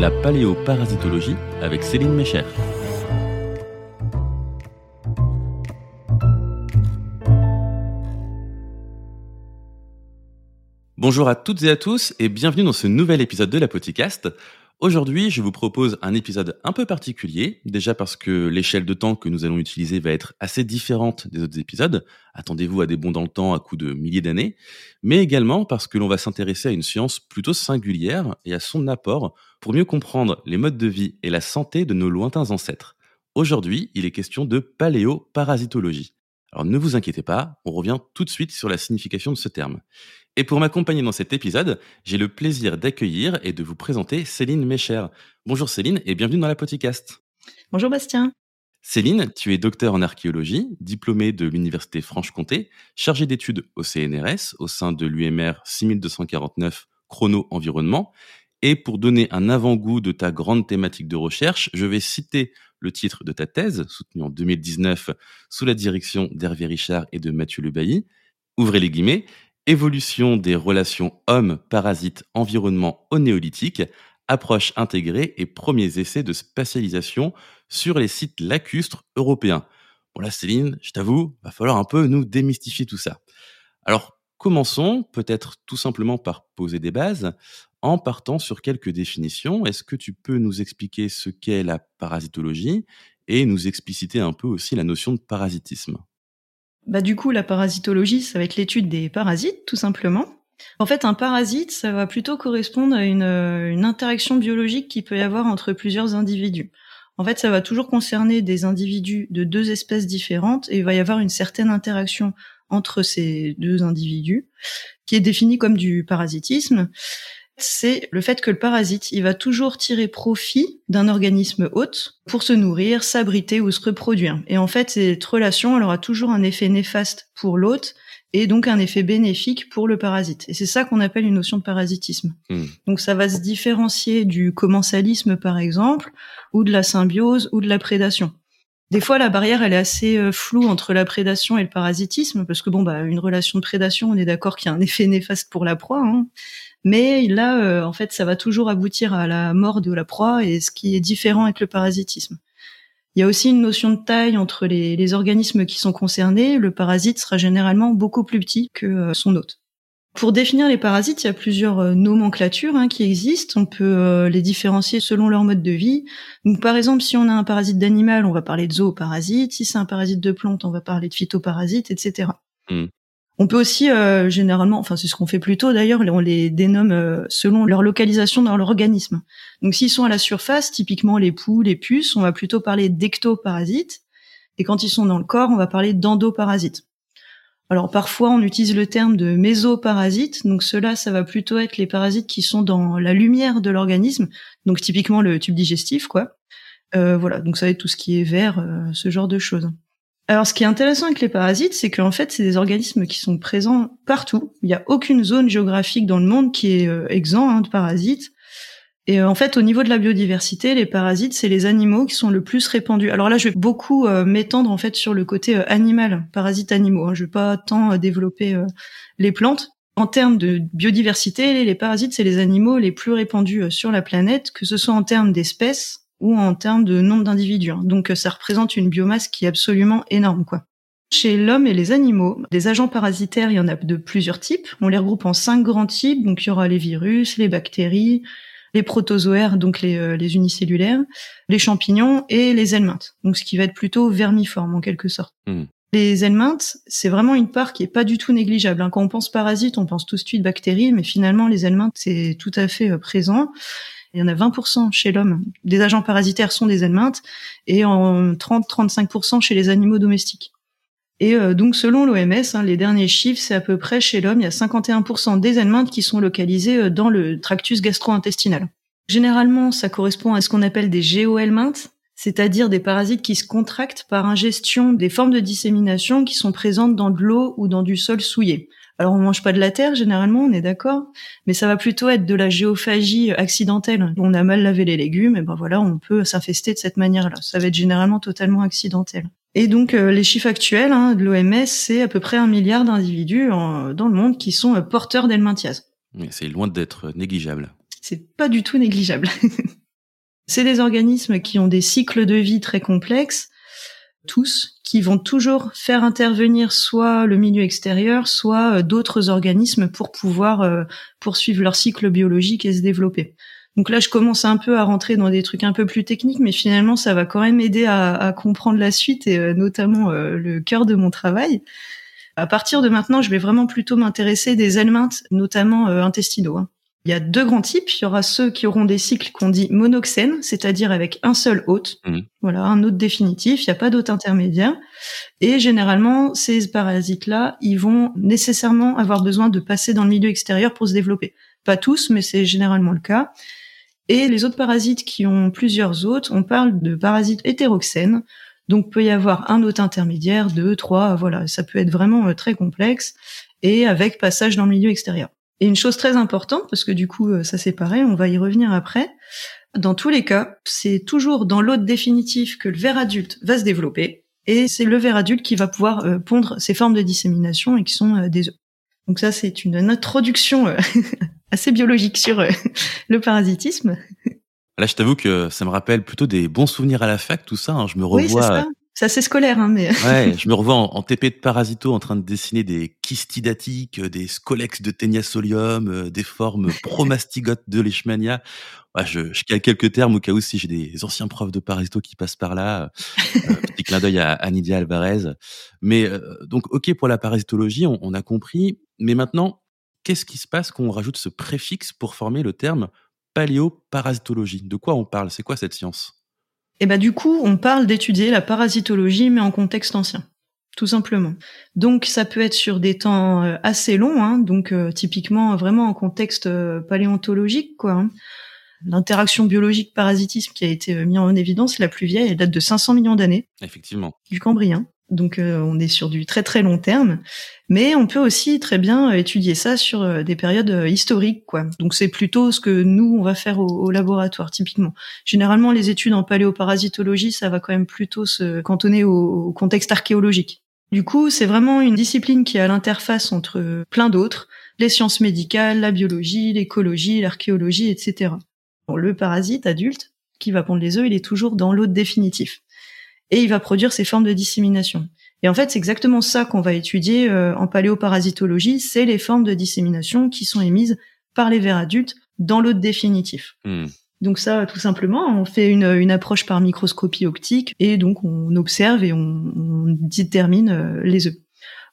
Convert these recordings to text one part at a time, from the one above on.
La paléoparasitologie avec Céline Mécher. Bonjour à toutes et à tous et bienvenue dans ce nouvel épisode de la. Aujourd'hui, je vous propose un épisode un peu particulier, déjà parce que l'échelle de temps que nous allons utiliser va être assez différente des autres épisodes. Attendez-vous à des bons dans le temps à coup de milliers d'années, mais également parce que l'on va s'intéresser à une science plutôt singulière et à son apport pour mieux comprendre les modes de vie et la santé de nos lointains ancêtres. Aujourd'hui, il est question de paléoparasitologie. Alors ne vous inquiétez pas, on revient tout de suite sur la signification de ce terme. Et pour m'accompagner dans cet épisode, j'ai le plaisir d'accueillir et de vous présenter Céline Mécher. Bonjour Céline et bienvenue dans la podcast. Bonjour Bastien. Céline, tu es docteur en archéologie, diplômée de l'Université Franche-Comté, chargée d'études au CNRS au sein de l'UMR 6249 Chrono Environnement et pour donner un avant-goût de ta grande thématique de recherche, je vais citer le titre de ta thèse, soutenue en 2019 sous la direction d'Hervé Richard et de Mathieu Lebailly. Ouvrez les guillemets. Évolution des relations hommes-parasites-environnement au néolithique, approche intégrée et premiers essais de spatialisation sur les sites lacustres européens. Bon là, Céline, je t'avoue, va falloir un peu nous démystifier tout ça. Alors, commençons peut-être tout simplement par poser des bases en partant sur quelques définitions. Est-ce que tu peux nous expliquer ce qu'est la parasitologie et nous expliciter un peu aussi la notion de parasitisme? Bah, Du coup, la parasitologie, ça va être l'étude des parasites, tout simplement. En fait, un parasite, ça va plutôt correspondre à une, une interaction biologique qui peut y avoir entre plusieurs individus. En fait, ça va toujours concerner des individus de deux espèces différentes et il va y avoir une certaine interaction entre ces deux individus qui est définie comme du parasitisme c'est le fait que le parasite, il va toujours tirer profit d'un organisme hôte pour se nourrir, s'abriter ou se reproduire. Et en fait, cette relation, elle aura toujours un effet néfaste pour l'hôte et donc un effet bénéfique pour le parasite. Et c'est ça qu'on appelle une notion de parasitisme. Hmm. Donc ça va se différencier du commensalisme, par exemple, ou de la symbiose ou de la prédation. Des fois, la barrière, elle est assez euh, floue entre la prédation et le parasitisme, parce que bon, bah, une relation de prédation, on est d'accord qu'il y a un effet néfaste pour la proie, hein. Mais là, euh, en fait, ça va toujours aboutir à la mort de la proie, et ce qui est différent avec le parasitisme. Il y a aussi une notion de taille entre les, organismes qui sont concernés. Le parasite sera généralement beaucoup plus petit que euh, son hôte. Pour définir les parasites, il y a plusieurs euh, nomenclatures hein, qui existent. On peut les différencier selon leur mode de vie. Donc, par exemple, si on a un parasite d'animal, on va parler de zooparasite. Si c'est un parasite de plante, on va parler de phytoparasite, etc. On peut aussi euh, généralement, enfin c'est ce qu'on fait plutôt d'ailleurs, on les dénomme euh, selon leur localisation dans l'organisme. Donc s'ils sont à la surface, typiquement les poux, les puces, on va plutôt parler d'ectoparasites. Et quand ils sont dans le corps, on va parler d'endoparasites. Alors parfois on utilise le terme de mésoparasites, donc cela ça va plutôt être les parasites qui sont dans la lumière de l'organisme, donc typiquement le tube digestif quoi. Euh, voilà, donc ça va être tout ce qui est vert, ce genre de choses. Alors, ce qui est intéressant avec les parasites, c'est qu'en fait, c'est des organismes qui sont présents partout. Il n'y a aucune zone géographique dans le monde qui est euh, exempt hein, de parasites. Et euh, en fait, au niveau de la biodiversité, les parasites, c'est les animaux qui sont le plus répandus. Alors là, je vais beaucoup euh, m'étendre en fait sur le côté animal, parasites animaux. Hein. Je vais pas tant développer les plantes. En termes de biodiversité, les parasites, c'est les animaux les plus répandus sur la planète, que ce soit en termes d'espèces, ou en termes de nombre d'individus. Hein. Donc ça représente une biomasse qui est absolument énorme, quoi. Chez l'homme et les animaux, des agents parasitaires, il y en a de plusieurs types. On les regroupe en cinq grands types. Donc il y aura les virus, les bactéries, les protozoaires, donc les, euh, les unicellulaires, les champignons et les helminthes. Donc ce qui va être plutôt vermiforme en quelque sorte. Hmm. Les helminthes, c'est vraiment une part qui est pas du tout négligeable. Hein. Quand on pense parasites, on pense tout de suite bactéries, mais finalement les helminthes, c'est tout à fait euh, présent. Il y en a 20% chez l'homme. Des agents parasitaires sont des helminthes et en 30-35% chez les animaux domestiques. Et donc selon l'OMS, hein, les derniers chiffres, c'est à peu près chez l'homme, il y a 51% des helminthes qui sont localisés dans le tractus gastro-intestinal. Généralement, ça correspond à ce qu'on appelle des géohelminthes, c'est-à-dire des parasites qui se contractent par ingestion des formes de dissémination qui sont présentes dans de l'eau ou dans du sol souillé. Alors on mange pas de la terre généralement, on est d'accord, mais ça va plutôt être de la géophagie accidentelle. On a mal lavé les légumes, et ben voilà, on peut s'infester de cette manière-là. Ça va être généralement totalement accidentel. Et donc euh, les chiffres actuels hein, de l'OMS, c'est à peu près un milliard d'individus dans le monde qui sont euh, porteurs d'helminthiase. C'est loin d'être négligeable. C'est pas du tout négligeable. C'est des organismes qui ont des cycles de vie très complexes, tous, qui vont toujours faire intervenir soit le milieu extérieur, soit euh, d'autres organismes pour pouvoir euh, poursuivre leur cycle biologique et se développer. Donc là, je commence un peu à rentrer dans des trucs un peu plus techniques, mais finalement, ça va quand même aider à, comprendre la suite et euh, notamment le cœur de mon travail. À partir de maintenant, je vais vraiment plutôt m'intéresser des helminthes, notamment intestinaux. Hein. Il y a deux grands types. Il y aura ceux qui auront des cycles qu'on dit monoxènes, c'est-à-dire avec un seul hôte. Mmh. Voilà, un hôte définitif. Il n'y a pas d'hôte intermédiaire. Et généralement, ces parasites-là, ils vont nécessairement avoir besoin de passer dans le milieu extérieur pour se développer. Pas tous, mais c'est généralement le cas. Et les autres parasites qui ont plusieurs hôtes, on parle de parasites hétéroxènes. Donc, peut y avoir un hôte intermédiaire, deux, trois, voilà. Ça peut être vraiment euh, très complexe et avec passage dans le milieu extérieur. Et une chose très importante, parce que du coup, euh, ça c'est pareil, on va y revenir après. Dans tous les cas, c'est toujours dans l'hôte définitif que le ver adulte va se développer, et c'est le ver adulte qui va pouvoir euh, pondre ces formes de dissémination et qui sont euh, des œufs. Donc ça, c'est une introduction assez biologique sur le parasitisme. Là, je t'avoue que ça me rappelle plutôt des bons souvenirs à la fac, tout ça. Hein. Je me revois c'est assez scolaire, hein, mais. ouais, je me revois en, TP de parasito en train de dessiner des kystidatiques, euh, des scolex de Teniasolium, euh, des formes promastigotes de Leishmania. Ouais, je, je quelques termes au cas où si j'ai des anciens profs de parasito qui passent par là. Euh, petit clin d'œil à, à Nidia Alvarez. Mais donc, ok pour la parasitologie, on, on a compris. Mais maintenant, qu'est-ce qui se passe quand on rajoute ce préfixe pour former le terme paléoparasitologie? De quoi on parle? C'est quoi cette science? Et bah du coup, on parle d'étudier la parasitologie, mais en contexte ancien, tout simplement. Donc ça peut être sur des temps euh, assez longs, hein, donc euh, typiquement vraiment en contexte euh, paléontologique, quoi. Hein. L'interaction biologique parasitisme qui a été mis en évidence, la plus vieille, elle date de 500 millions d'années. Effectivement. Du Cambrien. Donc euh, on est sur du très très long terme, mais on peut aussi très bien étudier ça sur euh, des périodes euh, historiques quoi. Donc c'est plutôt ce que nous on va faire au, laboratoire typiquement. Généralement les études en paléoparasitologie, ça va quand même plutôt se cantonner au, contexte archéologique. Du coup, c'est vraiment une discipline qui est à l'interface entre plein d'autres, les sciences médicales, la biologie, l'écologie, l'archéologie, etc. le parasite adulte qui va pondre les œufs, il est toujours dans l'hôte définitif et il va produire ces formes de dissémination. Et en fait, c'est exactement ça qu'on va étudier euh, en paléoparasitologie, c'est les formes de dissémination qui sont émises par les vers adultes dans l'hôte définitif. Hmm. Donc ça, tout simplement, on fait une, une, approche par microscopie optique et donc on observe et on, on détermine euh, les œufs.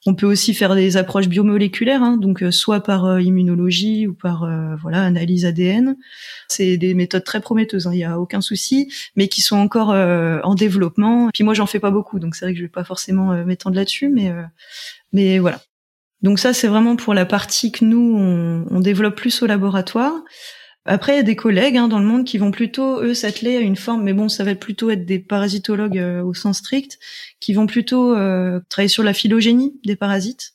On peut aussi faire des approches biomoléculaires, hein, donc euh, soit par euh, immunologie ou par euh, voilà analyse ADN. C'est des méthodes très prometteuses, il hein, n'y a aucun souci, mais qui sont encore en développement. Puis moi, j'en fais pas beaucoup, donc c'est vrai que je vais pas forcément m'étendre là-dessus, mais mais voilà. Donc ça, c'est vraiment pour la partie que nous on développe plus au laboratoire. Après, il y a des collègues hein, dans le monde qui vont plutôt, eux, s'atteler à une forme, mais bon, ça va plutôt être des parasitologues euh, au sens strict, qui vont plutôt euh, travailler sur la phylogénie des parasites.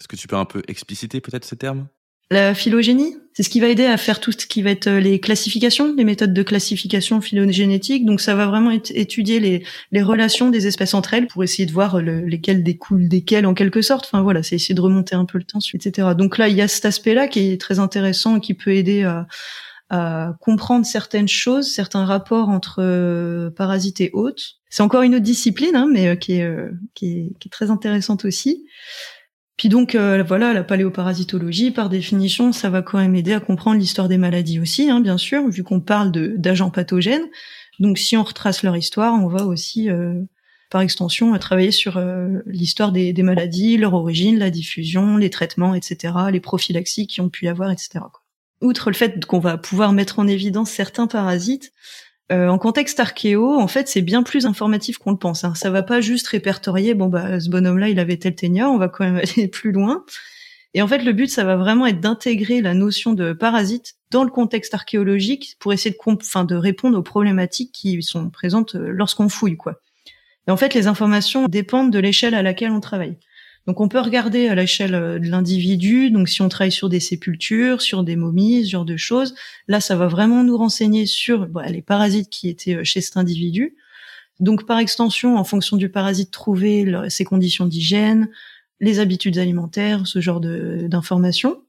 Est-ce que tu peux un peu expliciter peut-être ces termes La phylogénie, c'est ce qui va aider à faire tout ce qui va être euh, les classifications, les méthodes de classification phylogénétique. Donc ça va vraiment étudier les, les, relations des espèces entre elles pour essayer de voir lesquelles découlent desquelles en quelque sorte. Enfin voilà, c'est essayer de remonter un peu le temps, etc. Donc là, il y a cet aspect-là qui est très intéressant, qui peut aider à à comprendre certaines choses, certains rapports entre euh, parasites et hôtes. C'est encore une autre discipline, hein, mais euh, qui, est, euh, qui, est, qui, est, très intéressante aussi. Puis donc voilà, la paléoparasitologie, par définition, ça va quand même aider à comprendre l'histoire des maladies aussi, hein, bien sûr, vu qu'on parle d'agents pathogènes. Donc si on retrace leur histoire, on va aussi, par extension, travailler sur l'histoire des, des, maladies, leur origine, la diffusion, les traitements, etc., les prophylaxies qui ont pu y avoir, etc. Quoi outre le fait qu'on va pouvoir mettre en évidence certains parasites, Euh, en contexte archéo, en fait, c'est bien plus informatif qu'on le pense. Hein. Ça va pas juste répertorier, bon bah ce bonhomme-là, il avait tel ténia, on va quand même aller plus loin. Et en fait, le but, ça va vraiment être d'intégrer la notion de parasite dans le contexte archéologique pour essayer de, de répondre aux problématiques qui sont présentes euh, lorsqu'on fouille, quoi. Et en fait, les informations dépendent de l'échelle à laquelle on travaille. Donc, on peut regarder à l'échelle euh, de l'individu. Donc, si on travaille sur des sépultures, sur des momies, ce genre de choses, là, ça va vraiment nous renseigner sur les parasites qui étaient euh, chez cet individu. Donc, par extension, en fonction du parasite trouvé, ses conditions d'hygiène, les habitudes alimentaires, ce genre d'informations.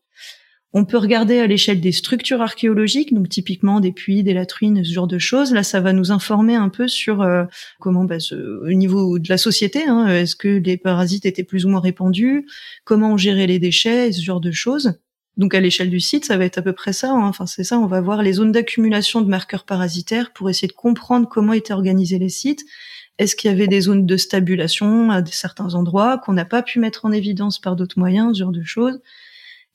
On peut regarder à l'échelle des structures archéologiques, donc typiquement des puits, des latrines, ce genre de choses. Là, ça va nous informer un peu sur euh, comment, bah, au niveau de la société, hein, est-ce que les parasites étaient plus ou moins répandus, comment on gérait les déchets, ce genre de choses. Donc à l'échelle du site, ça va être à peu près ça. Hein. Enfin, c'est ça. On va voir les zones d'accumulation de marqueurs parasitaires pour essayer de comprendre comment étaient organisés les sites est-ce qu'il y avait des zones de stabulation à certains endroits qu'on n'a pas pu mettre en évidence par d'autres moyens, ce genre de choses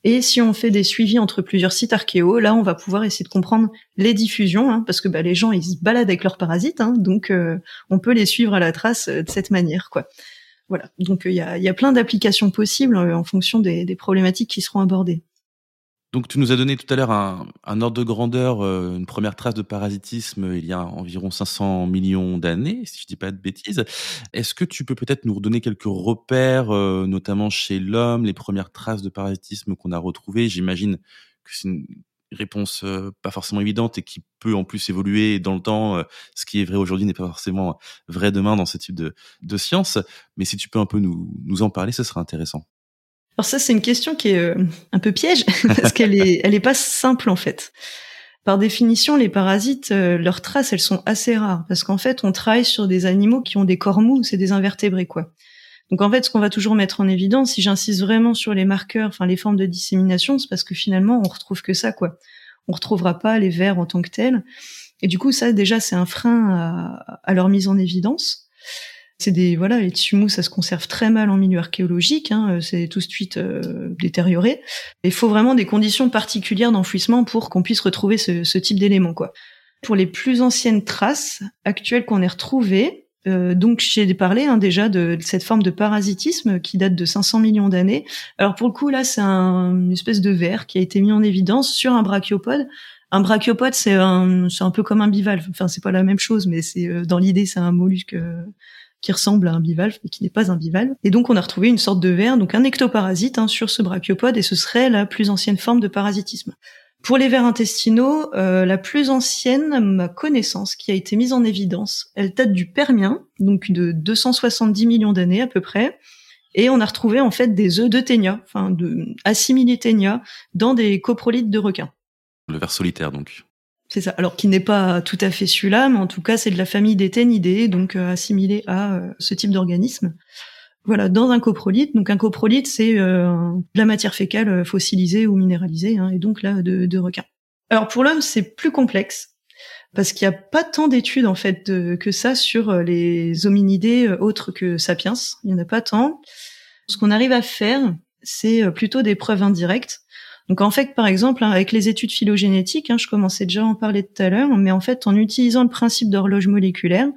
Et si on fait des suivis entre plusieurs sites archéo, là, on va pouvoir essayer de comprendre les diffusions, hein, parce que bah, les gens, ils se baladent avec leurs parasites, hein, donc euh, on peut les suivre à la trace euh, de cette manière, quoi. Voilà. Donc euh, il y, a, plein d'applications possibles en fonction des problématiques qui seront abordées. Donc tu nous as donné tout à l'heure un, ordre de grandeur, euh, une première trace de parasitisme il y a environ 500 millions d'années, si je dis pas de bêtises. Est-ce que tu peux peut-être nous redonner quelques repères, euh, notamment chez l'homme, les premières traces de parasitisme qu'on a retrouvées? J'imagine que c'est une réponse euh, pas forcément évidente et qui peut en plus évoluer dans le temps. ce qui est vrai aujourd'hui n'est pas forcément vrai demain dans ce type de, de science. Mais si tu peux un peu nous, nous en parler, ce serait intéressant. Alors ça, c'est une question qui est euh, un peu piège parce qu'elle est, elle est pas simple en fait. Par définition, les parasites, euh, leurs traces, elles sont assez rares parce qu'en fait, on travaille sur des animaux qui ont des corps mous, c'est des invertébrés quoi. Donc en fait, ce qu'on va toujours mettre en évidence, si j'insiste vraiment sur les marqueurs, enfin les formes de dissémination, c'est parce que finalement, on retrouve que ça quoi. On retrouvera pas les vers en tant que tels. Et du coup, ça déjà, c'est un frein à, à leur mise en évidence. C'est des voilà, les tissus ça se conserve très mal en milieu archéologique, hein, euh, c'est tout de suite euh, détérioré. Il faut vraiment des conditions particulières d'enfouissement pour qu'on puisse retrouver ce, type d'éléments, quoi. Pour les plus anciennes traces actuelles qu'on ait retrouvées, euh, donc j'ai parlé hein, déjà de, cette forme de parasitisme qui date de 500 millions d'années. Alors pour le coup là, c'est un, une espèce de verre qui a été mis en évidence sur un brachiopode. Un brachiopode, c'est un, c'est un peu comme un bivalve. Enfin, c'est pas la même chose, mais c'est dans l'idée, c'est un mollusque qui ressemble à un bivalve mais qui n'est pas un bivalve. Et donc on a retrouvé une sorte de ver, donc un ectoparasite hein, sur ce brachiopode, et ce serait la plus ancienne forme de parasitisme. Pour les vers intestinaux, euh, la plus ancienne, ma connaissance, qui a été mise en évidence, elle date du Permien, donc de 270 millions d'années à peu près, et on a retrouvé en fait des œufs de ténia, enfin de assimilés ténia, dans des coprolites de requins. Le ver solitaire donc. C'est ça. Alors qui n'est pas tout à fait celui-là, mais en tout cas c'est de la famille des ténidés, donc euh, assimilé à euh, ce type d'organisme. Voilà, dans un coprolite. Donc un coprolite, c'est euh, de la matière fécale fossilisée ou minéralisée, hein, et donc là de, de requin. Alors pour l'homme, c'est plus complexe parce qu'il n'y a pas tant d'études en fait que ça sur les hominidés autres que sapiens. Il n'y en a pas tant. Ce qu'on arrive à faire, c'est plutôt des preuves indirectes. Donc en fait, par exemple, hein, avec les études phylogénétiques, hein, je commençais déjà à en parler tout à l'heure, mais en fait, en utilisant le principe d'horloge moléculaire,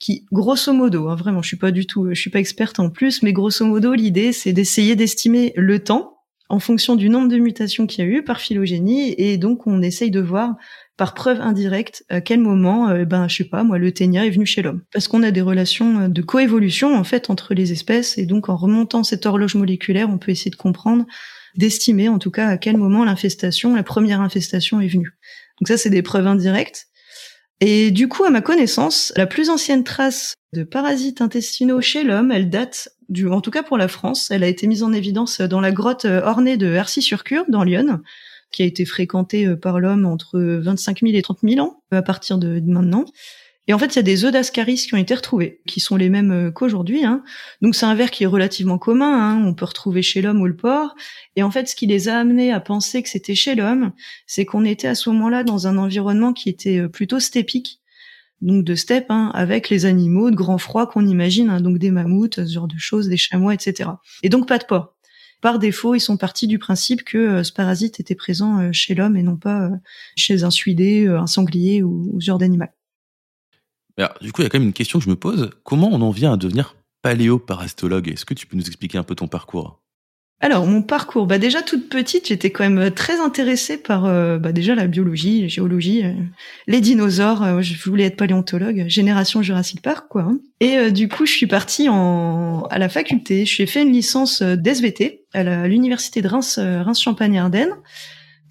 qui, grosso modo, hein, vraiment, je suis pas du tout, je suis pas experte en plus, mais grosso modo, l'idée, c'est d'essayer d'estimer le temps en fonction du nombre de mutations qu'il y a eu par phylogénie, et donc on essaye de voir par preuve indirecte à quel moment, euh, ben je sais pas, moi le ténia est venu chez l'homme, parce qu'on a des relations de coévolution en fait entre les espèces, et donc en remontant cette horloge moléculaire, on peut essayer de comprendre d'estimer en tout cas à quel moment l'infestation, la première infestation est venue. Donc ça, c'est des preuves indirectes. Et du coup, à ma connaissance, la plus ancienne trace de parasites intestinaux chez l'homme, elle date du, en tout cas pour la France, elle a été mise en évidence dans la grotte ornée de Hercy-sur-Cure, dans Lyon, qui a été fréquentée par l'homme entre 25 000 et 30 000 ans, à partir de maintenant. Et en fait, il y a des œufs d'ascaris qui ont été retrouvés, qui sont les mêmes euh, qu'aujourd'hui. Hein. Donc c'est un ver qui est relativement commun, hein. on peut retrouver chez l'homme ou le porc. Et en fait, ce qui les a amenés à penser que c'était chez l'homme, c'est qu'on était à ce moment-là dans un environnement qui était euh, plutôt stépique, donc de steppe, hein, avec les animaux de grand froid qu'on imagine, hein, donc des mammouths, ce genre de choses, des chamois, etc. Et donc pas de porc. Par défaut, ils sont partis du principe que euh, ce parasite était présent chez l'homme et non pas chez un suidé, un sanglier ou ce genre d'animal. Du coup, il y a quand même une question que je me pose. Comment on en vient à devenir paléoparasitologue Est-ce que tu peux nous expliquer un peu ton parcours? Alors mon parcours, bah déjà toute petite, j'étais quand même très intéressée par euh, bah déjà la biologie, la géologie, euh, les dinosaures. Euh, je voulais être paléontologue, génération Jurassic Park quoi. Hein. Et du coup, je suis partie en à la faculté. Je suis fait une licence d'SVT à l'université de Reims Champagne Ardennes.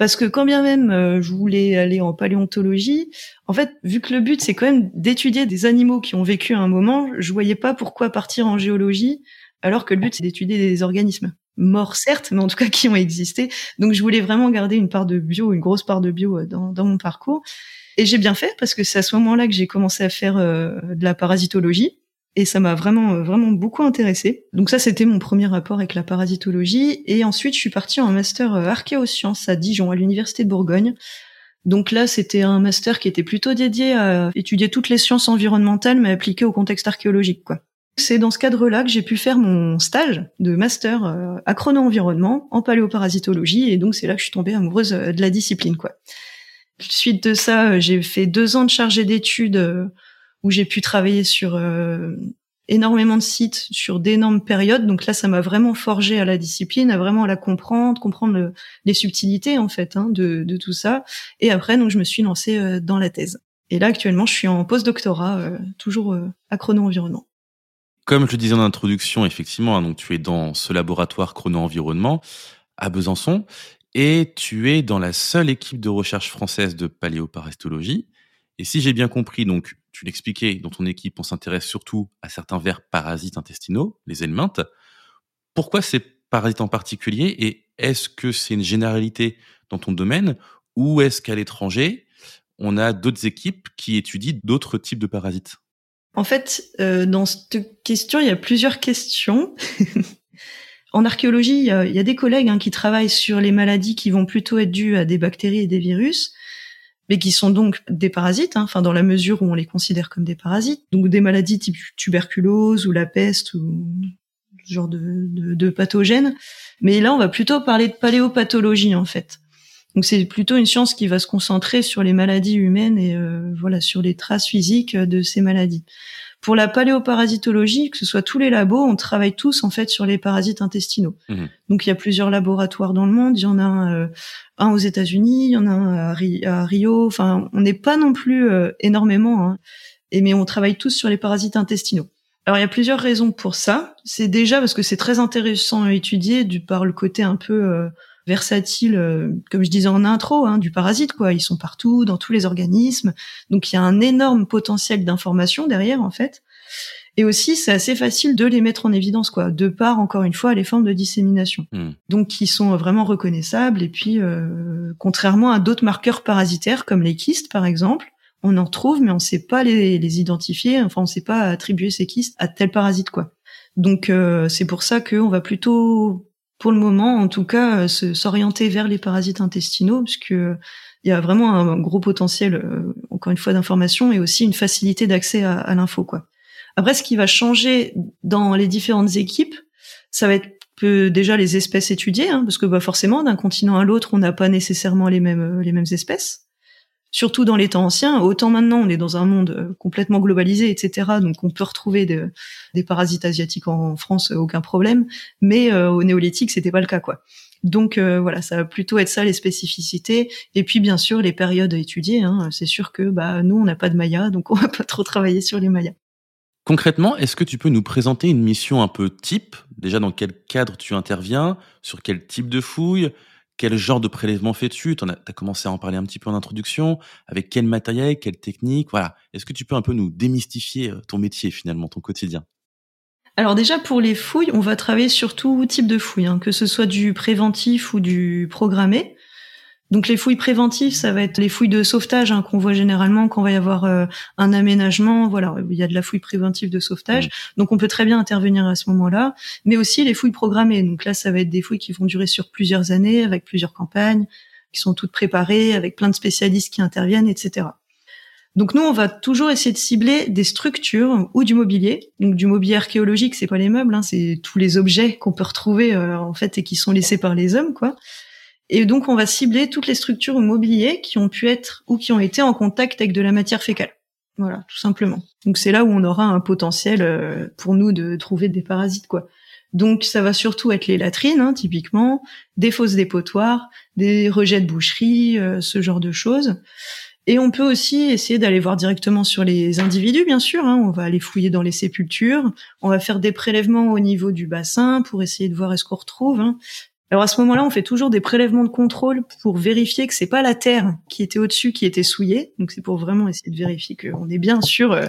Parce que quand bien même je voulais aller en paléontologie, en fait, vu que le but c'est quand même d'étudier des animaux qui ont vécu à un moment, je voyais pas pourquoi partir en géologie alors que le but c'est d'étudier des organismes morts certes, mais en tout cas qui ont existé. Donc je voulais vraiment garder une part de bio, une grosse part de bio euh, dans, dans mon parcours. Et j'ai bien fait parce que c'est à ce moment-là que j'ai commencé à faire euh, de la parasitologie. Et ça m'a vraiment, euh, vraiment beaucoup intéressé. Donc ça, c'était mon premier rapport avec la parasitologie. Et ensuite, je suis partie en master archéosciences à Dijon, à l'université de Bourgogne. Donc là, c'était un master qui était plutôt dédié à étudier toutes les sciences environnementales, mais appliquées au contexte archéologique, quoi. C'est dans ce cadre-là que j'ai pu faire mon stage de master euh, environnement en paléoparasitologie et donc c'est là que je suis tombée amoureuse euh, de la discipline quoi. Suite de ça, euh, j'ai fait deux ans de chargée d'études euh, où j'ai pu travailler sur énormément de sites sur d'énormes périodes. Donc là, ça m'a vraiment forgé à la discipline, à vraiment la comprendre, comprendre les subtilités en fait hein, de, de, tout ça. Et après, donc je me suis lancée dans la thèse. Et là, actuellement, je suis en post-doctorat, toujours à chrono-environnement. Comme je le disais en introduction, effectivement, hein, donc tu es dans ce laboratoire chrono-environnement à Besançon et tu es dans la seule équipe de recherche française de paléoparastologie. Et si j'ai bien compris, donc tu l'expliquais, dans ton équipe, on s'intéresse surtout à certains vers parasites intestinaux, les helminths. Pourquoi ces parasites en particulier et est-ce que c'est une généralité dans ton domaine ou est-ce qu'à l'étranger, on a d'autres équipes qui étudient d'autres types de parasites? En fait, euh, dans cette question, il y a plusieurs questions. en archéologie, il y, a, des collègues hein, qui travaillent sur les maladies qui vont plutôt être dues à des bactéries et des virus, mais qui sont donc des parasites, hein, enfin dans la mesure où on les considère comme des parasites, donc des maladies type tuberculose ou la peste ou ce genre de, pathogènes. Mais là, on va plutôt parler de paléopathologie en fait. Donc c'est plutôt une science qui va se concentrer sur les maladies humaines et euh, voilà sur les traces physiques de ces maladies. Pour la paléoparasitologie, que ce soit tous les labos, on travaille tous en fait sur les parasites intestinaux. Mmh. Donc il y a plusieurs laboratoires dans le monde. Il y en a un, euh, aux États-Unis, il y en a un à, Rio. Enfin, on n'est pas non plus euh, énormément, hein. mais on travaille tous sur les parasites intestinaux. Alors il y a plusieurs raisons pour ça. C'est déjà parce que c'est très intéressant à étudier du par le côté un peu versatile, euh, comme je disais en intro, hein, du parasite. Quoi. Ils sont partout, dans tous les organismes. Donc il y a un énorme potentiel d'information derrière, en fait. Et aussi, c'est assez facile de les mettre en évidence, quoi, de par, encore une fois, les formes de dissémination. Hmm. Donc, qui sont vraiment reconnaissables. Et puis, euh, contrairement à d'autres marqueurs parasitaires, comme les kystes, par exemple, on en trouve, mais on ne sait pas les, les, identifier. Enfin, on ne sait pas attribuer ces kystes à tel parasite, quoi. Donc, euh, c'est pour ça qu'on va plutôt pour le moment, en tout cas, euh, s'orienter vers les parasites intestinaux, puisque il y a vraiment un gros potentiel, euh, encore une fois, d'information et aussi une facilité d'accès à, l'info, quoi. Après, ce qui va changer dans les différentes équipes, ça va être déjà les espèces étudiées, hein, parce que bah, forcément, d'un continent à l'autre, on n'a pas nécessairement les mêmes euh, les mêmes espèces surtout dans les temps anciens. Autant maintenant, on est dans un monde euh, complètement globalisé, etc. Donc, on peut retrouver des parasites asiatiques en France, euh, aucun problème. Mais euh, au néolithique, c'était pas le cas, quoi. Donc voilà, ça va plutôt être ça les spécificités. Et puis bien sûr les périodes étudiées. Hein. C'est sûr que bah nous on n'a pas de Maya, donc on va pas trop travailler sur les Mayas. Concrètement, est-ce que tu peux nous présenter une mission un peu type? Déjà dans quel cadre tu interviens? Sur quel type de fouilles? Quel genre de prélèvement fais-tu? Tu as, commencé à en parler un petit peu en introduction. Avec quel matériel, quelle technique? Voilà. Est-ce que tu peux un peu nous démystifier euh, ton métier finalement, ton quotidien? Alors déjà pour les fouilles, on va travailler sur tout type de fouilles, hein, que ce soit du préventif ou du programmé. Donc les fouilles préventives, ça va être les fouilles de sauvetage hein, qu'on voit généralement quand va y avoir euh, un aménagement. Voilà, il y a de la fouille préventive de sauvetage. Mmh. Donc on peut très bien intervenir à ce moment-là, mais aussi les fouilles programmées. Donc là, ça va être des fouilles qui vont durer sur plusieurs années, avec plusieurs campagnes, qui sont toutes préparées, avec plein de spécialistes qui interviennent, etc. Donc nous, on va toujours essayer de cibler des structures ou du mobilier. Donc du mobilier archéologique, c'est pas les meubles, hein, c'est tous les objets qu'on peut retrouver euh, en fait et qui sont laissés par les hommes, quoi. Et donc, on va cibler toutes les structures ou mobiliers qui ont pu être ou qui ont été en contact avec de la matière fécale. Voilà, tout simplement. Donc c'est là où on aura un potentiel euh, pour nous de trouver des parasites, quoi. Donc ça va surtout être les latrines, hein, typiquement, des fosses dépotoirs, des rejets de boucherie, euh, ce genre de choses. Et on peut aussi essayer d'aller voir directement sur les individus, bien sûr. Hein. On va aller fouiller dans les sépultures. On va faire des prélèvements au niveau du bassin pour essayer de voir est-ce qu'on retrouve. Hein. Alors à ce moment-là, on fait toujours des prélèvements de contrôle pour vérifier que c'est pas la terre qui était au-dessus qui était souillée. Donc c'est pour vraiment essayer de vérifier qu'on est bien sûr euh,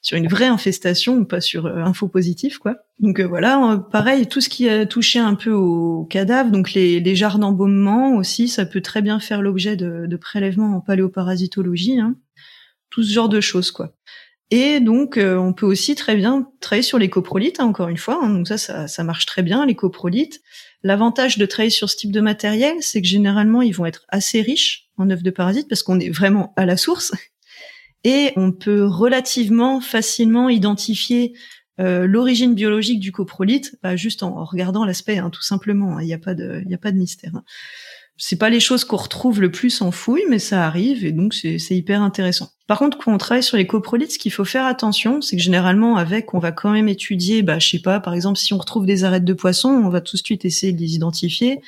sur une vraie infestation ou pas sur euh, un positif quoi. Donc euh, voilà, pareil, tout ce qui a touché un peu au cadavre, donc les, les jarres d'embaumement aussi, ça peut très bien faire l'objet de, de prélèvements en paléoparasitologie. Hein. Tout ce genre de choses quoi. Et donc, on peut aussi très bien travailler sur les coprolites, hein, encore une fois. Hein. donc ça, ça, ça, marche très bien, les coprolites. L'avantage de travailler sur ce type de matériel, c'est que généralement, ils vont être assez riches en œufs de parasites parce qu'on est vraiment à la source. Et on peut relativement facilement identifier euh, l'origine biologique du coprolite, bah, juste en, regardant l'aspect, hein, tout simplement. Il n'y a pas de, il a pas de mystère. Hein c'est pas les choses qu'on retrouve le plus en fouille, mais ça arrive et donc c'est hyper intéressant. Par contre, quand on travaille sur les coprolites, ce qu'il faut faire attention, c'est que généralement avec, on va quand même étudier, bah je sais pas, par exemple si on retrouve des arêtes de poisson, on va tout de suite essayer de les identifier.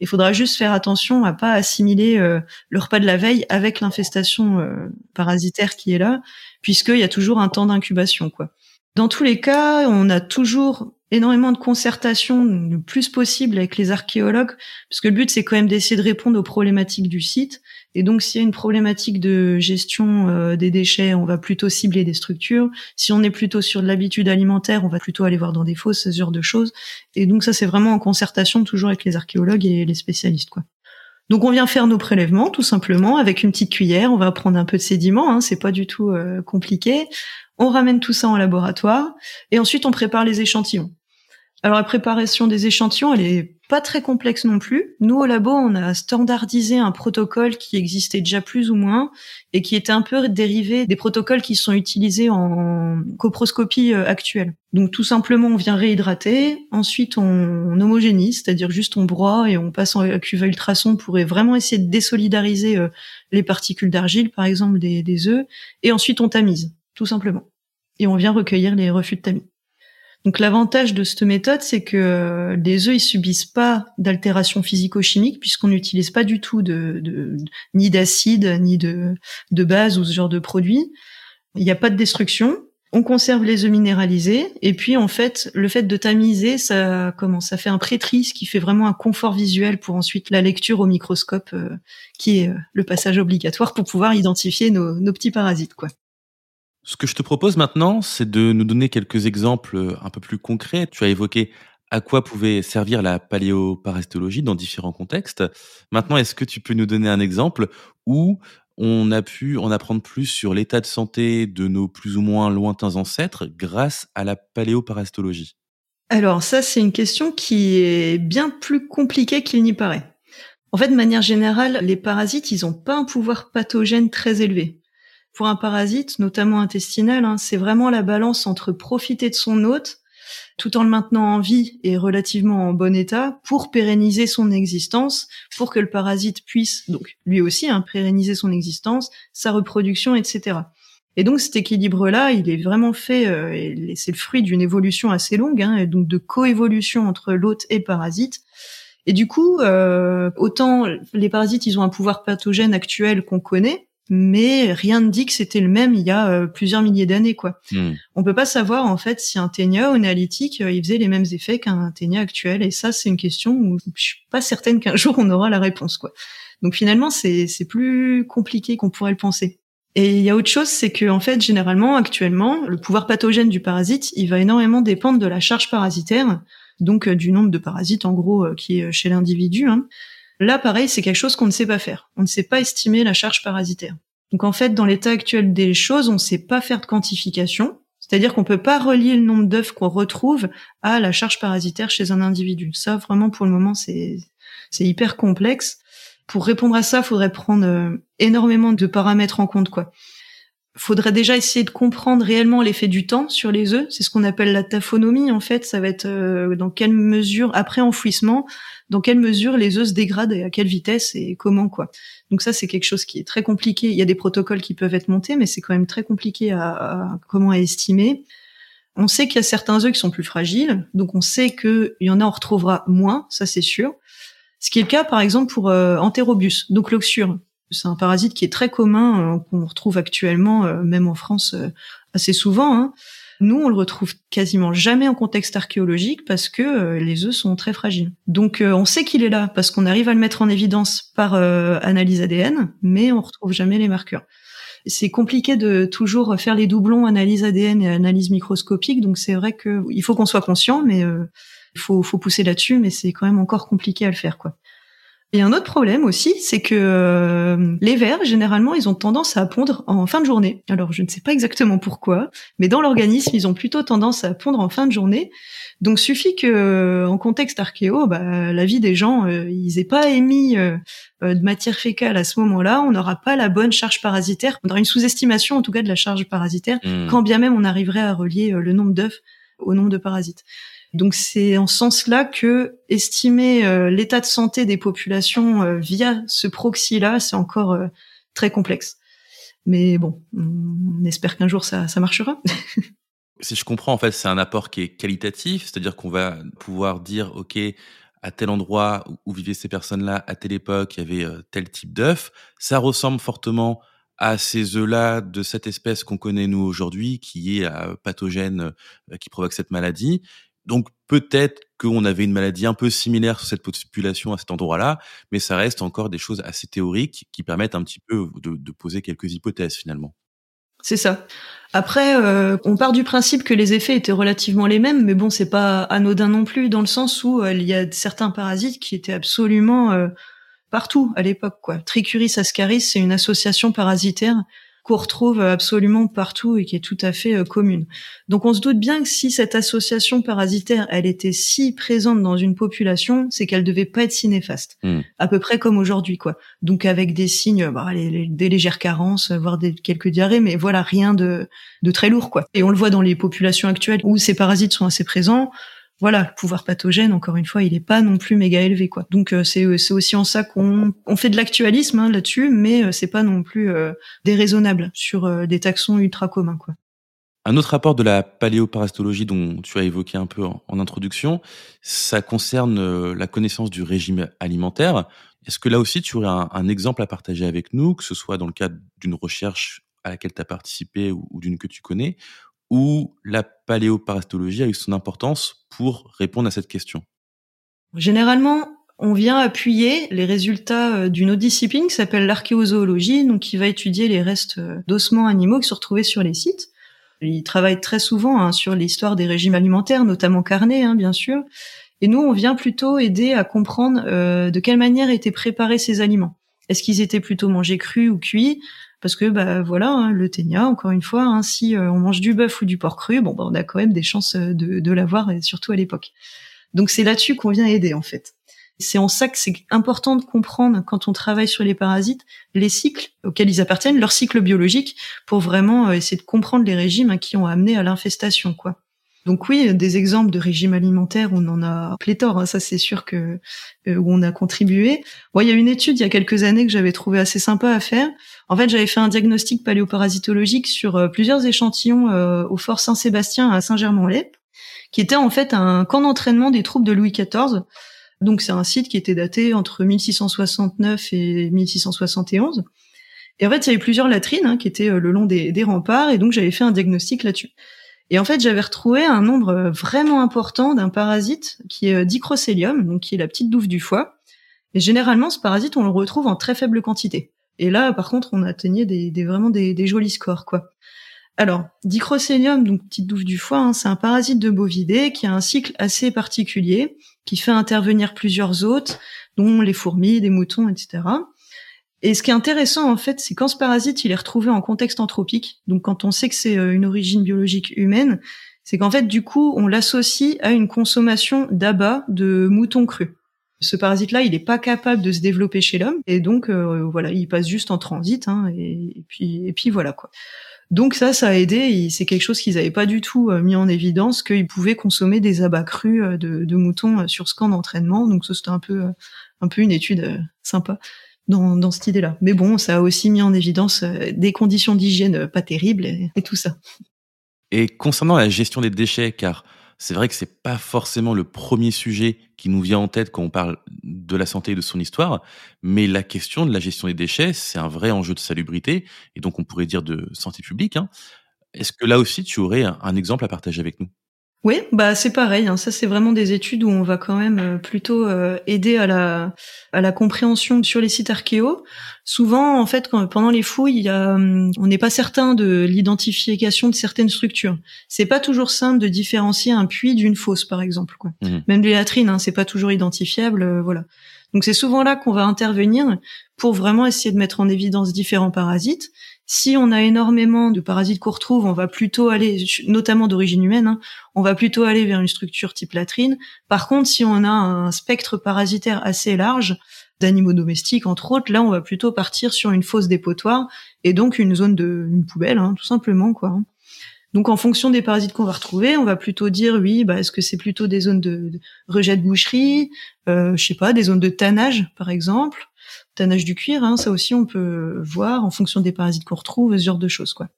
Il faudra juste faire attention à pas assimiler euh, le repas de la veille avec l'infestation euh, parasitaire qui est là, puisqu'il y a toujours un temps d'incubation, quoi. Dans tous les cas, on a toujours énormément de concertation le plus possible avec les archéologues, parce que le but c'est quand même d'essayer de répondre aux problématiques du site. Et donc s'il y a une problématique de gestion euh, des déchets, on va plutôt cibler des structures. Si on est plutôt sur de l'habitude alimentaire, on va plutôt aller voir dans des fosses, ce genre de choses. Et donc ça c'est vraiment en concertation toujours avec les archéologues et les spécialistes, quoi. Donc on vient faire nos prélèvements tout simplement avec une petite cuillère. On va prendre un peu de sédiments, hein, c'est pas du tout euh, compliqué. On ramène tout ça en laboratoire et ensuite on prépare les échantillons. Alors la préparation des échantillons, elle est pas très complexe non plus. Nous au labo, on a standardisé un protocole qui existait déjà plus ou moins et qui était un peu dérivé des protocoles qui sont utilisés en coproscopie euh, actuelle. Donc tout simplement, on vient réhydrater, ensuite on, homogénise, c'est-à-dire juste on broie et on passe en cuve ultrason pour vraiment essayer de désolidariser euh, les particules d'argile, par exemple des, des œufs, et ensuite on tamise, tout simplement. Et on vient recueillir les refus de tamis. Donc l'avantage de cette méthode, c'est que euh, les œufs ils subissent pas d'altération physico-chimique puisqu'on n'utilise pas du tout de, ni d'acide ni de, de base ou ce genre de produit. Il n'y a pas de destruction. On conserve les œufs minéralisés et puis en fait le fait de tamiser ça comment ça fait un pré-tri qui fait vraiment un confort visuel pour ensuite la lecture au microscope euh, qui est euh, le passage obligatoire pour pouvoir identifier nos, nos petits parasites quoi. Ce que je te propose maintenant, c'est de nous donner quelques exemples un peu plus concrets. Tu as évoqué à quoi pouvait servir la paléoparasitologie dans différents contextes. Maintenant, est-ce que tu peux nous donner un exemple où on a pu en apprendre plus sur l'état de santé de nos plus ou moins lointains ancêtres grâce à la paléoparasitologie? Alors ça, c'est une question qui est bien plus compliquée qu'il n'y paraît. En fait, de manière générale, les parasites, ils n'ont pas un pouvoir pathogène très élevé pour un parasite, notamment intestinal, hein, c'est vraiment la balance entre profiter de son hôte tout en le maintenant en vie et relativement en bon état pour pérenniser son existence, pour que le parasite puisse donc lui aussi hein, pérenniser son existence, sa reproduction, etc. Et donc cet équilibre-là, il est vraiment fait, euh, c'est le fruit d'une évolution assez longue, hein, donc de coévolution entre l'hôte et parasite. Et du coup, euh, autant les parasites, ils ont un pouvoir pathogène actuel qu'on connaît, mais rien ne dit que c'était le même il y a euh, plusieurs milliers d'années quoi. Hmm. On peut pas savoir en fait si un ténia au néolithique euh, il faisait les mêmes effets qu'un ténia actuel et ça c'est une question où je suis pas certaine qu'un jour on aura la réponse quoi. Donc finalement c'est c'est plus compliqué qu'on pourrait le penser. Et il y a autre chose, c'est que en fait généralement actuellement le pouvoir pathogène du parasite il va énormément dépendre de la charge parasitaire, donc euh, du nombre de parasites en gros qui est chez l'individu. Hein. Là, pareil, c'est quelque chose qu'on ne sait pas faire. On ne sait pas estimer la charge parasitaire. Donc en fait, dans l'état actuel des choses, on ne sait pas faire de quantification. C'est-à-dire qu'on peut pas relier le nombre d'œufs qu'on retrouve à la charge parasitaire chez un individu. Ça, vraiment, pour le moment, c'est c'est hyper complexe. Pour répondre à ça, il faudrait prendre euh, énormément de paramètres en compte, quoi. Faudrait déjà essayer de comprendre réellement l'effet du temps sur les œufs. C'est ce qu'on appelle la taphonomie en fait. Ça va être euh, dans quelle mesure après enfouissement, dans quelle mesure les œufs se dégradent et à quelle vitesse et comment quoi. Donc ça c'est quelque chose qui est très compliqué. Il y a des protocoles qui peuvent être montés, mais c'est quand même très compliqué à, à comment à estimer. On sait qu'il y a certains œufs qui sont plus fragiles, donc on sait qu'il y en a on retrouvera moins, ça c'est sûr. Ce qui est le cas par exemple pour euh, donc l'oxure. C'est un parasite qui est très commun, euh, qu'on retrouve actuellement, euh, même en France, euh, assez souvent. Hein. Nous, on le retrouve quasiment jamais en contexte archéologique parce que les œufs sont très fragiles. Donc, on sait qu'il est là parce qu'on arrive à le mettre en évidence par analyse ADN, mais on retrouve jamais les marqueurs. C'est compliqué de toujours faire les doublons analyse ADN et analyse microscopique, donc c'est vrai qu'il faut qu'on soit conscient, mais il faut, faut pousser là-dessus, mais c'est quand même encore compliqué à le faire, quoi. Et un autre problème aussi, c'est que euh, les vers, généralement, ils ont tendance à pondre en fin de journée. Alors, je ne sais pas exactement pourquoi, mais dans l'organisme, ils ont plutôt tendance à pondre en fin de journée. Donc, suffit que, euh, en contexte archéo, bah, la vie des gens, euh, ils aient pas émis de matière fécale à ce moment-là, on n'aura pas la bonne charge parasitaire. On aura une sous-estimation, en tout cas, de la charge parasitaire, mmh. quand bien même on arriverait à relier le nombre d'œufs au nombre de parasites. Donc c'est en ce sens-là que estimer euh, l'état de santé des populations euh, via ce proxy-là, c'est encore euh, très complexe. Mais bon, on espère qu'un jour ça, ça marchera. si je comprends, en fait, c'est un apport qui est qualitatif, c'est-à-dire qu'on va pouvoir dire, OK, à tel endroit où vivaient ces personnes-là, à telle époque, il y avait tel type d'œuf. Ça ressemble fortement à ces œufs-là de cette espèce qu'on connaît nous aujourd'hui, qui est pathogène, qui provoque cette maladie. Donc peut-être qu'on avait une maladie un peu similaire sur cette population à cet endroit-là, mais ça reste encore des choses assez théoriques qui permettent un petit peu de, poser quelques hypothèses finalement. C'est ça. Après, euh, on part du principe que les effets étaient relativement les mêmes, mais bon, c'est pas anodin non plus dans le sens où euh, il y a certains parasites qui étaient absolument euh, partout à l'époque. Quoi. Trichuris ascaris, c'est une association parasitaire qu'on retrouve absolument partout et qui est tout à fait euh, commune. Donc on se doute bien que si cette association parasitaire, elle était si présente dans une population, c'est qu'elle devait pas être si néfaste, hmm. à peu près comme aujourd'hui, quoi. Donc avec des signes, bah, des légères carences, voire des, quelques diarrhées, mais voilà, rien de, de très lourd, quoi. Et on le voit dans les populations actuelles où ces parasites sont assez présents voilà, le pouvoir pathogène, encore une fois, il n'est pas non plus méga élevé, quoi. Donc euh, c'est aussi en ça qu'on on fait de l'actualisme hein, là-dessus, mais euh, c'est pas non plus euh, déraisonnable sur des taxons ultra communs, quoi. Un autre rapport de la paléoparasitologie dont tu as évoqué un peu en, introduction, ça concerne la connaissance du régime alimentaire. Est-ce que là aussi tu aurais un, exemple à partager avec nous, que ce soit dans le cadre d'une recherche à laquelle tu as participé ou d'une que tu connais, où la paléoparasitologie a eu son importance pour répondre à cette question Généralement, on vient appuyer les résultats euh, d'une autre discipline qui s'appelle l'archéozoologie, donc qui va étudier les restes euh, d'ossements animaux qui sont retrouvés sur les sites. Ils travaillent très souvent hein, sur l'histoire des régimes alimentaires, notamment carnés, hein, bien sûr. Et nous, on vient plutôt aider à comprendre euh, de quelle manière étaient préparés ces aliments. Est-ce qu'ils étaient plutôt mangés crus ou cuits? Parce que bah voilà, hein, le ténia, encore une fois, hein, si euh, on mange du bœuf ou du porc cru, bon bah, on a quand même des chances euh, de, l'avoir, surtout à l'époque. Donc c'est là-dessus qu'on vient aider en fait. C'est en ça que c'est important de comprendre quand on travaille sur les parasites les cycles auxquels ils appartiennent, leur cycle biologique, pour vraiment euh, essayer de comprendre les régimes hein, qui ont amené à l'infestation, quoi. Donc oui, des exemples de régimes alimentaires, on en a pléthore, hein, ça c'est sûr que euh, on a contribué. Il y a une étude il y a quelques années que j'avais trouvé assez sympa à faire. En fait, j'avais fait un diagnostic paléoparasitologique sur euh, plusieurs échantillons euh, au Fort Saint-Sébastien à Saint-Germain-en-Laye, qui était en fait un camp d'entraînement des troupes de Louis XIV. Donc c'est un site qui était daté entre 1669 et 1671. Et en fait, il y avait plusieurs latrines hein, qui étaient le long des remparts, et donc j'avais fait un diagnostic là-dessus. Et en fait, j'avais retrouvé un nombre euh, vraiment important d'un parasite qui est euh, Dicrocelium, donc qui est la petite douve du foie. Et généralement, ce parasite, on le retrouve en très faible quantité. Et là, par contre, on atteignait des, des vraiment des, jolis scores, quoi. Alors, Dicrocelium, donc petite douve du foie, hein, c'est un parasite de bovidés qui a un cycle assez particulier, qui fait intervenir plusieurs hôtes, dont les fourmis, des moutons, etc. Et ce qui est intéressant en fait, c'est quand ce parasite il est retrouvé en contexte anthropique, donc quand on sait que c'est euh, une origine biologique humaine, c'est qu'en fait du coup on l'associe à une consommation d'abats de moutons crus. Ce parasite-là, il n'est pas capable de se développer chez l'homme, et donc euh, voilà, il passe juste en transit, hein, et, puis et puis voilà quoi. Donc ça, ça a aidé. C'est quelque chose qu'ils n'avaient pas du tout mis en évidence qu'ils pouvaient consommer des abats crus de, de moutons sur ce camp d'entraînement. Donc ça, c'était un peu, un peu une étude sympa dans, cette idée-là. Mais bon, ça a aussi mis en évidence des conditions d'hygiène pas terribles et tout ça. Et concernant la gestion des déchets, car c'est vrai que c'est pas forcément le premier sujet qui nous vient en tête quand on parle de la santé et de son histoire, mais la question de la gestion des déchets, c'est un vrai enjeu de salubrité et donc on pourrait dire de santé publique. Hein. Est-ce que là aussi tu aurais un exemple à partager avec nous? Oui, bah c'est pareil. Hein. Ça, c'est vraiment des études où on va quand même euh, plutôt euh, aider à la à la compréhension sur les sites archéo. Souvent, en fait, quand, pendant les fouilles, il y a, hum, on n'est pas certain de l'identification de certaines structures. C'est pas toujours simple de différencier un puits d'une fosse, par exemple. Quoi. Mmh. Même les latrines, hein, c'est pas toujours identifiable. Euh, voilà. Donc c'est souvent là qu'on va intervenir pour vraiment essayer de mettre en évidence différents parasites si on a énormément de parasites qu'on retrouve, on va plutôt aller, notamment d'origine humaine, hein, on va plutôt aller vers une structure type latrine. Par contre, si on a un spectre parasitaire assez large, d'animaux domestiques entre autres, là on va plutôt partir sur une fosse dépotoir et donc une zone de une poubelle, hein, tout simplement quoi. Hein. Donc en fonction des parasites qu'on va retrouver, on va plutôt dire oui, bah, est-ce que c'est plutôt des zones de, rejet de boucherie, euh, je sais pas, des zones de tannage par exemple, du cuir, hein, ça aussi on peut voir en fonction des parasites qu'on retrouve, ce genre de choses quoi.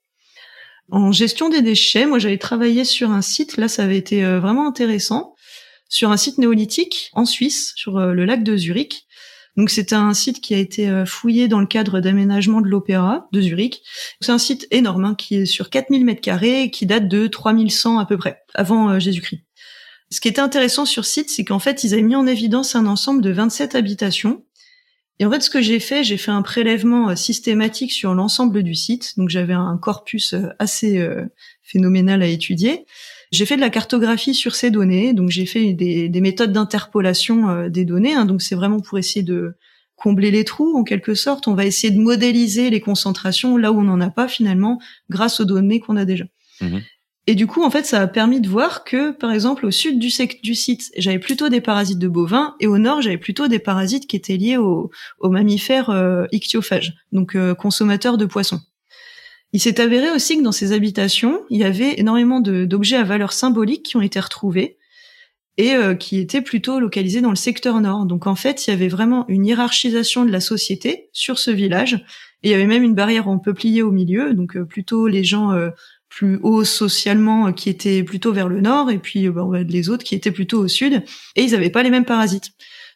En gestion des déchets, moi j'avais travaillé sur un site, là ça avait été euh, vraiment intéressant, sur un site néolithique en Suisse, sur euh, le lac de Zurich. Donc c'était un site qui a été euh, fouillé dans le cadre d'aménagement de l'opéra de Zurich. C'est un site énorme hein, qui est sur 4000 mètres carrés qui date de 3100 à peu près, avant Jésus-Christ. Ce qui était intéressant sur site, c'est qu'en fait, ils avaient mis en évidence un ensemble de 27 habitations et en fait, ce que j'ai fait, j'ai fait un prélèvement euh, systématique sur l'ensemble du site. Donc j'avais un corpus euh, assez euh, phénoménal à étudier. J'ai fait de la cartographie sur ces données, donc j'ai fait des, méthodes d'interpolation des données. Hein. donc c'est vraiment pour essayer de combler les trous en quelque sorte. On va essayer de modéliser les concentrations là où on n'en a pas finalement, grâce aux données qu'on a déjà. Mmh et du coup, en fait, ça a permis de voir que, par exemple, au sud du, site, j'avais plutôt des parasites de bovins, et au nord, j'avais plutôt des parasites qui étaient liés aux, mammifères euh, ichthyophages, donc euh, consommateurs de poissons. Il s'est avéré aussi que dans ces habitations, il y avait énormément d'objets à valeur symbolique qui ont été retrouvés et euh, qui étaient plutôt localisés dans le secteur nord. Donc en fait, il y avait vraiment une hiérarchisation de la société sur ce village. Et il y avait même une barrière en peuplier au milieu, donc plutôt les gens plus haut socialement euh, qui étaient plutôt vers le nord et puis euh, bah, les autres qui étaient plutôt au sud et ils n'avaient pas les mêmes parasites.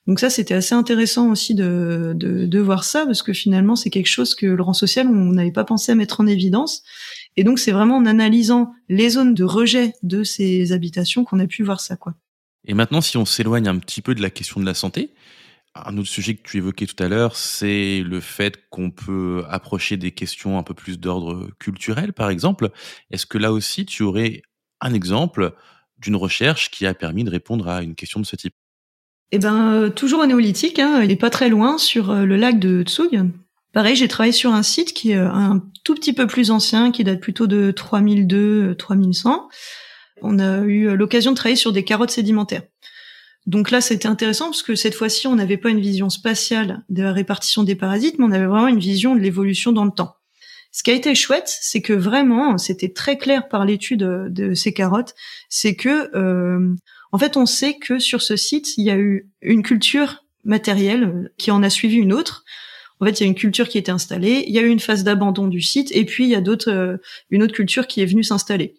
Donc ça c'était assez intéressant aussi de, de, de, voir ça parce que finalement c'est quelque chose que le rang social on n'avait pas pensé à mettre en évidence et donc c'est vraiment en analysant les zones de rejet de ces habitations qu'on a pu voir ça quoi. Et maintenant si on s'éloigne un petit peu de la question de la santé, un autre sujet que tu évoquais tout à l'heure, c'est le fait qu'on peut approcher des questions un peu plus d'ordre culturel, par exemple. Est-ce que là aussi, tu aurais un exemple d'une recherche qui a permis de répondre à une question de ce type? Eh ben, euh, toujours au néolithique, hein, il n'est pas très loin, sur euh, le lac de Tsug. Pareil, j'ai travaillé sur un site qui est euh, un tout petit peu plus ancien, qui date plutôt de 3002-3100. On a eu l'occasion de travailler sur des carottes sédimentaires. Donc là, c'était intéressant parce que cette fois-ci, on n'avait pas une vision spatiale de la répartition des parasites, mais on avait vraiment une vision de l'évolution dans le temps. Ce qui a été chouette, c'est que vraiment, c'était très clair par l'étude de ces carottes, c'est que, euh, en fait, on sait que sur ce site, il y a eu une culture matérielle qui en a suivi une autre. En fait, il y a une culture qui était installée, il y a eu une phase d'abandon du site, et puis il y a d'autres, euh, une autre culture qui est venue s'installer.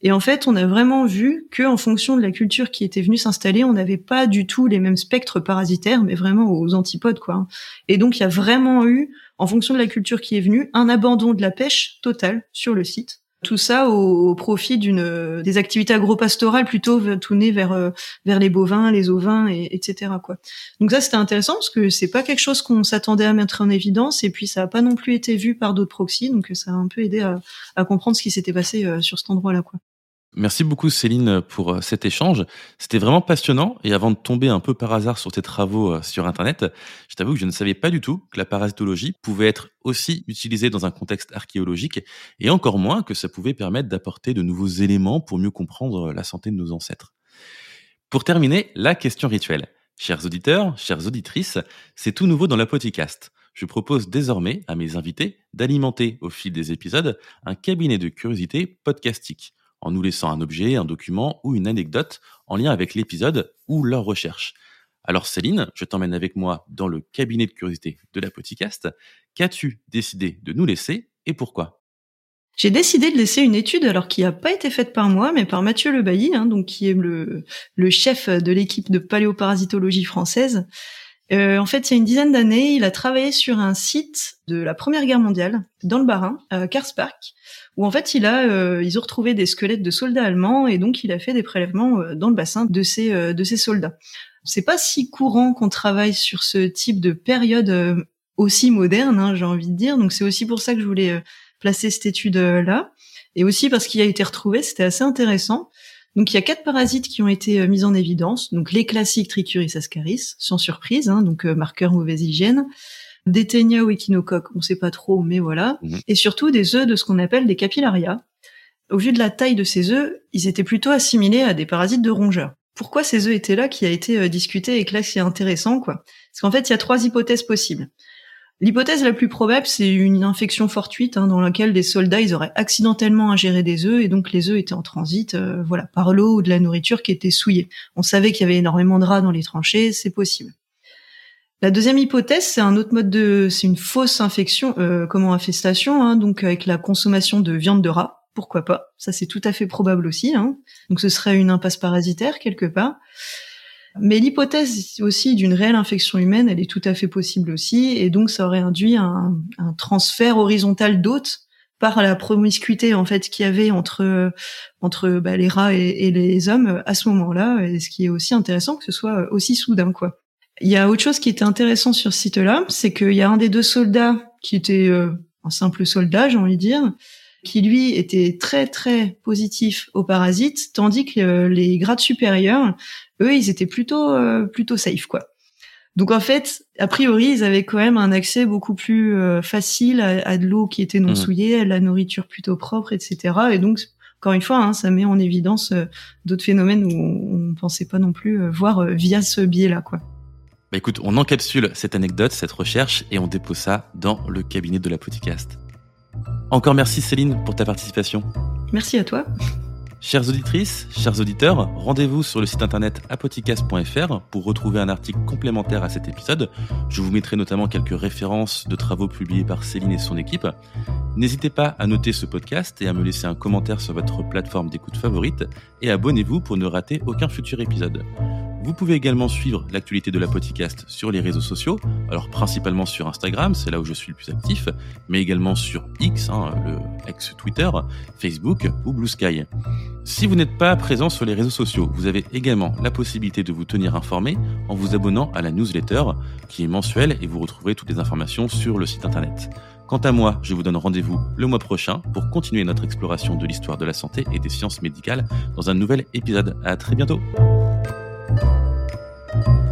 Et en fait, on a vraiment vu que, en fonction de la culture qui était venue s'installer, on n'avait pas du tout les mêmes spectres parasitaires, mais vraiment aux antipodes, quoi. Et donc, il y a vraiment eu, en fonction de la culture qui est venue, un abandon de la pêche totale sur le site. Tout ça au, profit d'une des activités agro-pastorales plutôt tournées vers euh, vers les bovins, les ovins, et, etc. Quoi. Donc ça c'était intéressant parce que c'est pas quelque chose qu'on s'attendait à mettre en évidence et puis ça a pas non plus été vu par d'autres proxys donc ça a un peu aidé à, comprendre ce qui s'était passé euh, sur cet endroit-là. Quoi. Merci beaucoup Céline pour euh, cet échange. C'était vraiment passionnant et avant de tomber un peu par hasard sur tes travaux euh, sur Internet, je t'avoue que je ne savais pas du tout que la parasitologie pouvait être aussi utilisée dans un contexte archéologique et encore moins que ça pouvait permettre d'apporter de nouveaux éléments pour mieux comprendre la santé de nos ancêtres. Pour terminer, la question rituelle. Chers auditeurs, chères auditrices, c'est tout nouveau dans la podcast je propose désormais à mes invités d'alimenter au fil des épisodes un cabinet de curiosité podcastique, en nous laissant un objet, un document ou une anecdote en lien avec l'épisode ou leur recherche. Alors Céline, je t'emmène avec moi dans le cabinet de curiosité de la podcast. Qu'as-tu décidé de nous laisser et pourquoi? J'ai décidé de laisser une étude, alors qui n'a pas été faite par moi, mais par Mathieu Le hein, donc qui est le, le chef de l'équipe de paléoparasitologie française. Euh, en fait, il y a une dizaine d'années, il a travaillé sur un site de la Première Guerre mondiale, dans le Bas-Rhin, à Karspark, où en fait, il a, euh, ils ont retrouvé des squelettes de soldats allemands, et donc il a fait des prélèvements euh, dans le bassin de ces, euh, de ces soldats. C'est pas si courant qu'on travaille sur ce type de période aussi moderne, hein, j'ai envie de dire. Donc c'est aussi pour ça que je voulais placer cette étude-là. Et aussi parce qu'il a été retrouvé, c'était assez intéressant. Donc il y a quatre parasites qui ont été euh, mis en évidence. Donc les classiques Trichuris ascaris, sans surprise, hein, donc euh, marqueur mauvaise hygiène. Des ténia ou échinocoques, on sait pas trop, mais voilà. Mhm. Et surtout des œufs de ce qu'on appelle des capillaria. Au vu de la taille de ces œufs, ils étaient plutôt assimilés à des parasites de rongeurs. Pourquoi ces œufs étaient là qui a été euh, discuté et que là c'est intéressant quoi? Parce qu'en fait il y a trois hypothèses possibles. L'hypothèse la plus probable, c'est une infection fortuite hein, dans laquelle des soldats ils auraient accidentellement ingéré des œufs et donc les œufs étaient en transit, euh, voilà, par l'eau ou de la nourriture qui était souillée. On savait qu'il y avait énormément de rats dans les tranchées, c'est possible. La deuxième hypothèse, c'est un autre mode de, c'est une fausse infection, euh, comment infestation, hein, donc avec la consommation de viande de rat. Pourquoi pas Ça c'est tout à fait probable aussi. Hein. Donc ce serait une impasse parasitaire quelque part. Mais l'hypothèse aussi d'une réelle infection humaine, elle est tout à fait possible aussi, et donc ça aurait induit un, un transfert horizontal d'hôtes par la promiscuité en fait qu'il y avait entre entre bah, les rats et, les hommes à ce moment-là, et ce qui est aussi intéressant que ce soit aussi soudain quoi. Il y a autre chose qui était intéressant sur ce site-là, c'est qu'il y a un des deux soldats qui était euh, un simple soldat, j'ai envie de dire, qui lui était très très positif aux parasites, tandis que euh, les grades supérieurs, eux, ils étaient plutôt euh, plutôt safe quoi. Donc en fait, a priori, ils avaient quand même un accès beaucoup plus euh, facile à, de l'eau qui était non mmh. souillée, à la nourriture plutôt propre, etc. Et donc encore une fois, hein, ça met en évidence d'autres phénomènes où on, ne pensait pas non plus voir via ce biais-là, quoi. Bah écoute, on encapsule cette anecdote, cette recherche, et on dépose ça dans le cabinet de la podcast. Encore merci Céline pour ta participation. Merci à toi. Chères auditrices, chers auditeurs, rendez-vous sur le site internet apoticas.fr pour retrouver un article complémentaire à cet épisode. Je vous mettrai notamment quelques références de travaux publiés par Céline et son équipe. N'hésitez pas à noter ce podcast et à me laisser un commentaire sur votre plateforme d'écoute favorite et abonnez-vous pour ne rater aucun futur épisode. Vous pouvez également suivre l'actualité de la podcast sur les réseaux sociaux, alors principalement sur Instagram, c'est là où je suis le plus actif, mais également sur X, hein, le ex-Twitter, Facebook ou Blue Sky. Si vous n'êtes pas présent sur les réseaux sociaux, vous avez également la possibilité de vous tenir informé en vous abonnant à la newsletter qui est mensuelle et vous retrouverez toutes les informations sur le site internet. Quant à moi, je vous donne rendez-vous le mois prochain pour continuer notre exploration de l'histoire de la santé et des sciences médicales dans un nouvel épisode. À très bientôt! Thank you.